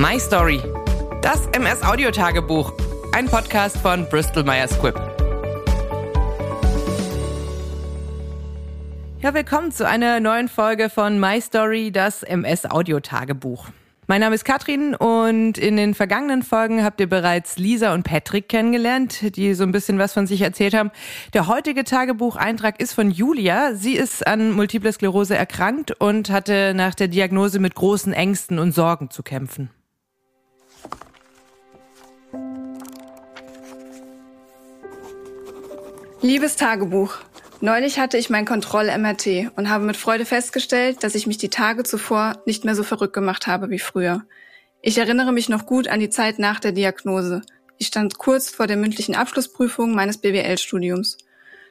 My Story. Das MS Audio Tagebuch. Ein Podcast von Bristol Myers Squibb. Ja, willkommen zu einer neuen Folge von My Story, das MS Audio Tagebuch. Mein Name ist Katrin und in den vergangenen Folgen habt ihr bereits Lisa und Patrick kennengelernt, die so ein bisschen was von sich erzählt haben. Der heutige Tagebucheintrag ist von Julia. Sie ist an Multiple Sklerose erkrankt und hatte nach der Diagnose mit großen Ängsten und Sorgen zu kämpfen. Liebes Tagebuch, Neulich hatte ich mein Kontroll-MRT und habe mit Freude festgestellt, dass ich mich die Tage zuvor nicht mehr so verrückt gemacht habe wie früher. Ich erinnere mich noch gut an die Zeit nach der Diagnose. Ich stand kurz vor der mündlichen Abschlussprüfung meines BWL-Studiums.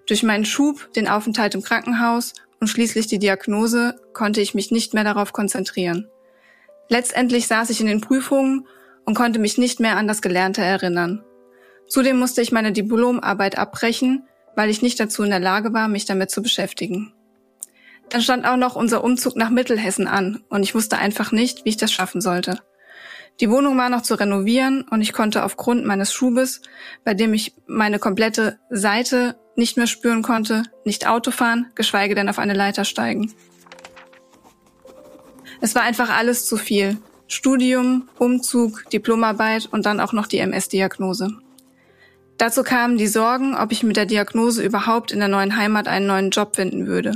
Durch meinen Schub, den Aufenthalt im Krankenhaus und schließlich die Diagnose konnte ich mich nicht mehr darauf konzentrieren. Letztendlich saß ich in den Prüfungen und konnte mich nicht mehr an das Gelernte erinnern. Zudem musste ich meine Diplomarbeit abbrechen, weil ich nicht dazu in der Lage war, mich damit zu beschäftigen. Dann stand auch noch unser Umzug nach Mittelhessen an und ich wusste einfach nicht, wie ich das schaffen sollte. Die Wohnung war noch zu renovieren und ich konnte aufgrund meines Schubes, bei dem ich meine komplette Seite nicht mehr spüren konnte, nicht Auto fahren, geschweige denn auf eine Leiter steigen. Es war einfach alles zu viel. Studium, Umzug, Diplomarbeit und dann auch noch die MS-Diagnose. Dazu kamen die Sorgen, ob ich mit der Diagnose überhaupt in der neuen Heimat einen neuen Job finden würde.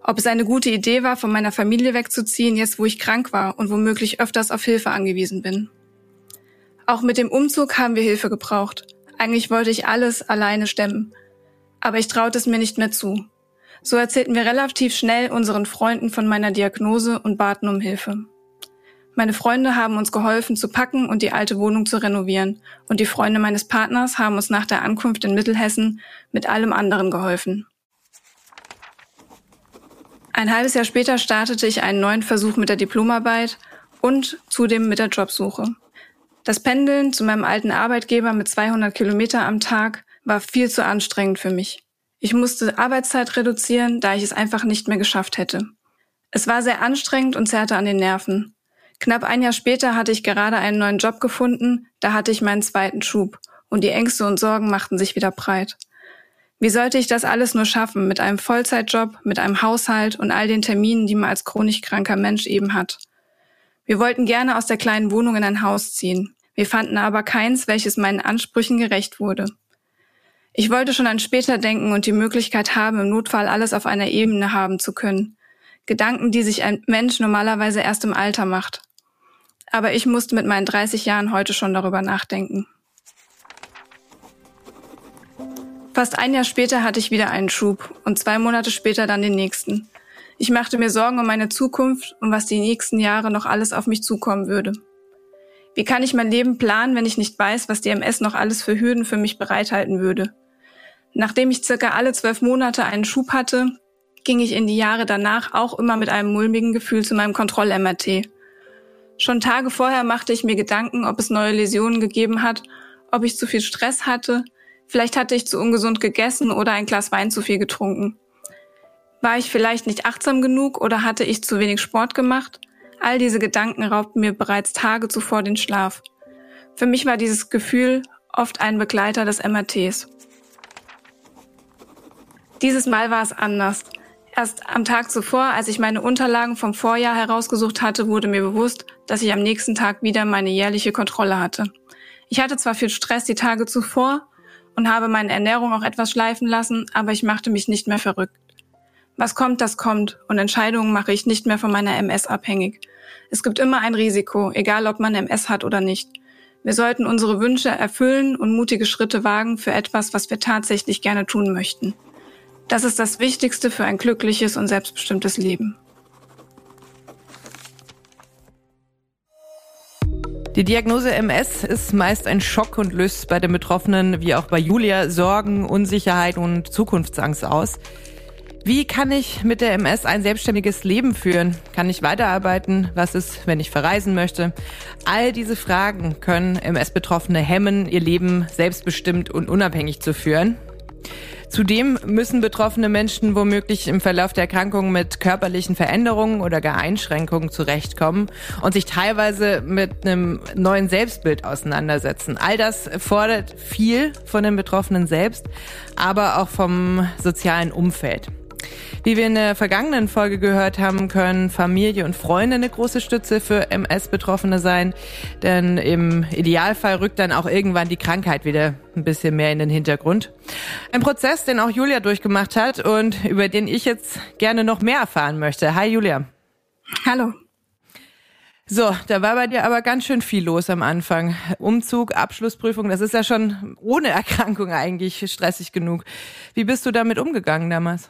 Ob es eine gute Idee war, von meiner Familie wegzuziehen, jetzt wo ich krank war und womöglich öfters auf Hilfe angewiesen bin. Auch mit dem Umzug haben wir Hilfe gebraucht. Eigentlich wollte ich alles alleine stemmen. Aber ich traute es mir nicht mehr zu. So erzählten wir relativ schnell unseren Freunden von meiner Diagnose und baten um Hilfe. Meine Freunde haben uns geholfen zu packen und die alte Wohnung zu renovieren. Und die Freunde meines Partners haben uns nach der Ankunft in Mittelhessen mit allem anderen geholfen. Ein halbes Jahr später startete ich einen neuen Versuch mit der Diplomarbeit und zudem mit der Jobsuche. Das Pendeln zu meinem alten Arbeitgeber mit 200 Kilometer am Tag war viel zu anstrengend für mich. Ich musste Arbeitszeit reduzieren, da ich es einfach nicht mehr geschafft hätte. Es war sehr anstrengend und zerrte an den Nerven. Knapp ein Jahr später hatte ich gerade einen neuen Job gefunden, da hatte ich meinen zweiten Schub und die Ängste und Sorgen machten sich wieder breit. Wie sollte ich das alles nur schaffen mit einem Vollzeitjob, mit einem Haushalt und all den Terminen, die man als chronisch kranker Mensch eben hat? Wir wollten gerne aus der kleinen Wohnung in ein Haus ziehen. Wir fanden aber keins, welches meinen Ansprüchen gerecht wurde. Ich wollte schon an später denken und die Möglichkeit haben, im Notfall alles auf einer Ebene haben zu können. Gedanken, die sich ein Mensch normalerweise erst im Alter macht. Aber ich musste mit meinen 30 Jahren heute schon darüber nachdenken. Fast ein Jahr später hatte ich wieder einen Schub und zwei Monate später dann den nächsten. Ich machte mir Sorgen um meine Zukunft und was die nächsten Jahre noch alles auf mich zukommen würde. Wie kann ich mein Leben planen, wenn ich nicht weiß, was die MS noch alles für Hürden für mich bereithalten würde? Nachdem ich circa alle zwölf Monate einen Schub hatte, ging ich in die Jahre danach auch immer mit einem mulmigen Gefühl zu meinem Kontroll-MRT Schon Tage vorher machte ich mir Gedanken, ob es neue Läsionen gegeben hat, ob ich zu viel Stress hatte, vielleicht hatte ich zu ungesund gegessen oder ein Glas Wein zu viel getrunken. War ich vielleicht nicht achtsam genug oder hatte ich zu wenig Sport gemacht? All diese Gedanken raubten mir bereits Tage zuvor den Schlaf. Für mich war dieses Gefühl oft ein Begleiter des MRTs. Dieses Mal war es anders. Erst am Tag zuvor, als ich meine Unterlagen vom Vorjahr herausgesucht hatte, wurde mir bewusst, dass ich am nächsten Tag wieder meine jährliche Kontrolle hatte. Ich hatte zwar viel Stress die Tage zuvor und habe meine Ernährung auch etwas schleifen lassen, aber ich machte mich nicht mehr verrückt. Was kommt, das kommt und Entscheidungen mache ich nicht mehr von meiner MS abhängig. Es gibt immer ein Risiko, egal ob man MS hat oder nicht. Wir sollten unsere Wünsche erfüllen und mutige Schritte wagen für etwas, was wir tatsächlich gerne tun möchten. Das ist das Wichtigste für ein glückliches und selbstbestimmtes Leben. Die Diagnose MS ist meist ein Schock und löst bei den Betroffenen, wie auch bei Julia, Sorgen, Unsicherheit und Zukunftsangst aus. Wie kann ich mit der MS ein selbstständiges Leben führen? Kann ich weiterarbeiten? Was ist, wenn ich verreisen möchte? All diese Fragen können MS-Betroffene hemmen, ihr Leben selbstbestimmt und unabhängig zu führen. Zudem müssen betroffene Menschen womöglich im Verlauf der Erkrankung mit körperlichen Veränderungen oder gar Einschränkungen zurechtkommen und sich teilweise mit einem neuen Selbstbild auseinandersetzen. All das fordert viel von den Betroffenen selbst, aber auch vom sozialen Umfeld. Wie wir in der vergangenen Folge gehört haben, können Familie und Freunde eine große Stütze für MS-Betroffene sein. Denn im Idealfall rückt dann auch irgendwann die Krankheit wieder ein bisschen mehr in den Hintergrund. Ein Prozess, den auch Julia durchgemacht hat und über den ich jetzt gerne noch mehr erfahren möchte. Hi Julia. Hallo. So, da war bei dir aber ganz schön viel los am Anfang. Umzug, Abschlussprüfung, das ist ja schon ohne Erkrankung eigentlich stressig genug. Wie bist du damit umgegangen damals?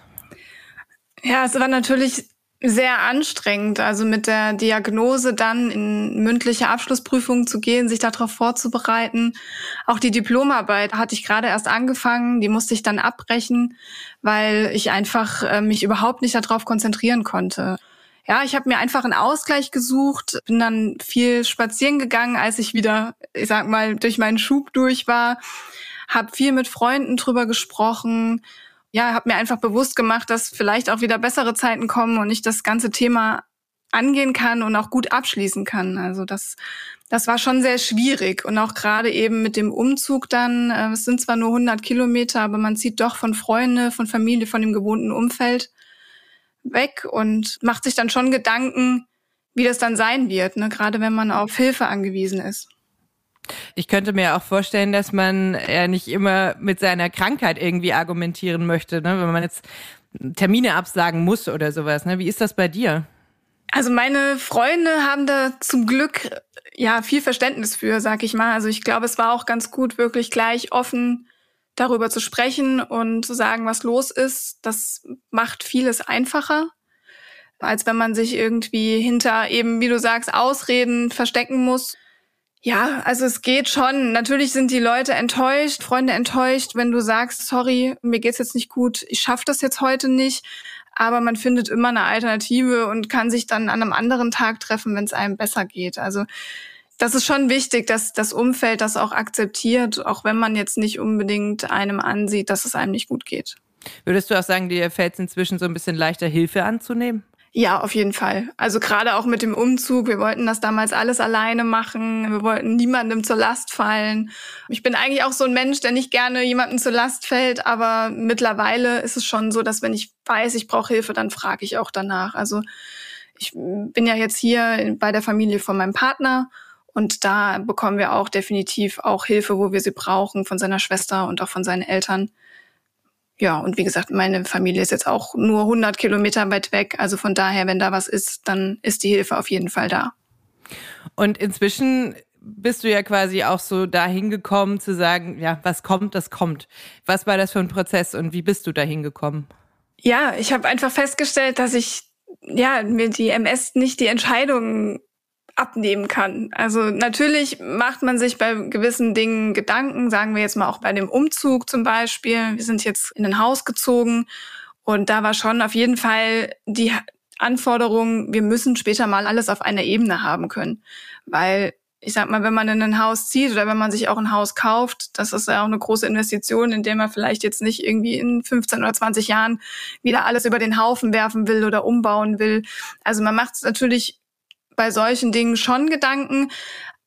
Ja, es war natürlich sehr anstrengend, also mit der Diagnose dann in mündliche Abschlussprüfungen zu gehen, sich darauf vorzubereiten. Auch die Diplomarbeit hatte ich gerade erst angefangen, die musste ich dann abbrechen, weil ich einfach äh, mich überhaupt nicht darauf konzentrieren konnte. Ja, ich habe mir einfach einen Ausgleich gesucht, bin dann viel spazieren gegangen, als ich wieder, ich sag mal, durch meinen Schub durch war, habe viel mit Freunden drüber gesprochen, ja, habe mir einfach bewusst gemacht, dass vielleicht auch wieder bessere Zeiten kommen und ich das ganze Thema angehen kann und auch gut abschließen kann. Also das, das war schon sehr schwierig und auch gerade eben mit dem Umzug dann. Äh, es sind zwar nur 100 Kilometer, aber man zieht doch von Freunde, von Familie, von dem gewohnten Umfeld weg und macht sich dann schon Gedanken, wie das dann sein wird, ne? gerade wenn man auf Hilfe angewiesen ist. Ich könnte mir auch vorstellen, dass man ja nicht immer mit seiner Krankheit irgendwie argumentieren möchte, ne? wenn man jetzt Termine absagen muss oder sowas. Ne? Wie ist das bei dir? Also meine Freunde haben da zum Glück ja viel Verständnis für, sag ich mal. Also ich glaube, es war auch ganz gut, wirklich gleich offen darüber zu sprechen und zu sagen, was los ist. Das macht vieles einfacher, als wenn man sich irgendwie hinter eben, wie du sagst, Ausreden verstecken muss. Ja, also es geht schon. Natürlich sind die Leute enttäuscht, Freunde enttäuscht, wenn du sagst, sorry, mir geht's jetzt nicht gut, ich schaffe das jetzt heute nicht. Aber man findet immer eine Alternative und kann sich dann an einem anderen Tag treffen, wenn es einem besser geht. Also das ist schon wichtig, dass das Umfeld das auch akzeptiert, auch wenn man jetzt nicht unbedingt einem ansieht, dass es einem nicht gut geht. Würdest du auch sagen, dir fällt es inzwischen so ein bisschen leichter, Hilfe anzunehmen? Ja, auf jeden Fall. Also gerade auch mit dem Umzug. Wir wollten das damals alles alleine machen. Wir wollten niemandem zur Last fallen. Ich bin eigentlich auch so ein Mensch, der nicht gerne jemandem zur Last fällt. Aber mittlerweile ist es schon so, dass wenn ich weiß, ich brauche Hilfe, dann frage ich auch danach. Also ich bin ja jetzt hier bei der Familie von meinem Partner. Und da bekommen wir auch definitiv auch Hilfe, wo wir sie brauchen, von seiner Schwester und auch von seinen Eltern ja, und wie gesagt, meine Familie ist jetzt auch nur 100 Kilometer weit weg. Also von daher, wenn da was ist, dann ist die Hilfe auf jeden Fall da. Und inzwischen bist du ja quasi auch so dahin gekommen zu sagen, ja, was kommt, das kommt. Was war das für ein Prozess und wie bist du dahin gekommen? Ja, ich habe einfach festgestellt, dass ich ja mir die MS nicht die Entscheidung abnehmen kann. Also natürlich macht man sich bei gewissen Dingen Gedanken, sagen wir jetzt mal auch bei dem Umzug zum Beispiel. Wir sind jetzt in ein Haus gezogen und da war schon auf jeden Fall die Anforderung, wir müssen später mal alles auf einer Ebene haben können. Weil ich sag mal, wenn man in ein Haus zieht oder wenn man sich auch ein Haus kauft, das ist ja auch eine große Investition, in der man vielleicht jetzt nicht irgendwie in 15 oder 20 Jahren wieder alles über den Haufen werfen will oder umbauen will. Also man macht es natürlich bei solchen Dingen schon Gedanken.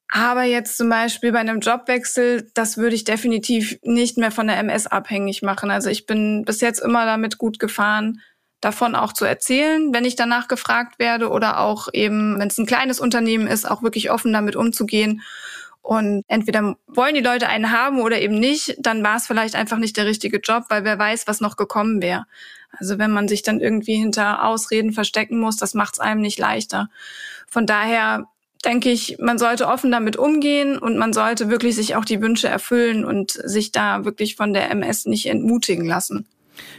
Aber jetzt zum Beispiel bei einem Jobwechsel, das würde ich definitiv nicht mehr von der MS abhängig machen. Also ich bin bis jetzt immer damit gut gefahren, davon auch zu erzählen, wenn ich danach gefragt werde oder auch eben, wenn es ein kleines Unternehmen ist, auch wirklich offen damit umzugehen. Und entweder wollen die Leute einen haben oder eben nicht, dann war es vielleicht einfach nicht der richtige Job, weil wer weiß, was noch gekommen wäre. Also wenn man sich dann irgendwie hinter Ausreden verstecken muss, das macht es einem nicht leichter. Von daher denke ich, man sollte offen damit umgehen und man sollte wirklich sich auch die Wünsche erfüllen und sich da wirklich von der MS nicht entmutigen lassen.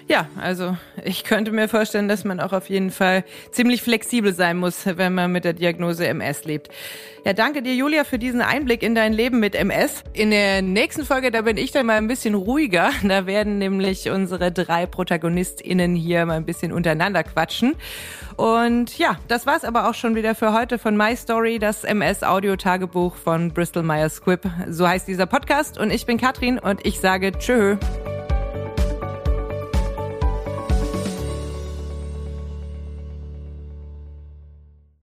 Ja, also ich könnte mir vorstellen, dass man auch auf jeden Fall ziemlich flexibel sein muss, wenn man mit der Diagnose MS lebt. Ja, danke dir, Julia, für diesen Einblick in dein Leben mit MS. In der nächsten Folge, da bin ich dann mal ein bisschen ruhiger. Da werden nämlich unsere drei ProtagonistInnen hier mal ein bisschen untereinander quatschen. Und ja, das war's aber auch schon wieder für heute von My Story, das MS-Audio-Tagebuch von Bristol Myers Squibb. So heißt dieser Podcast. Und ich bin Katrin und ich sage Tschö.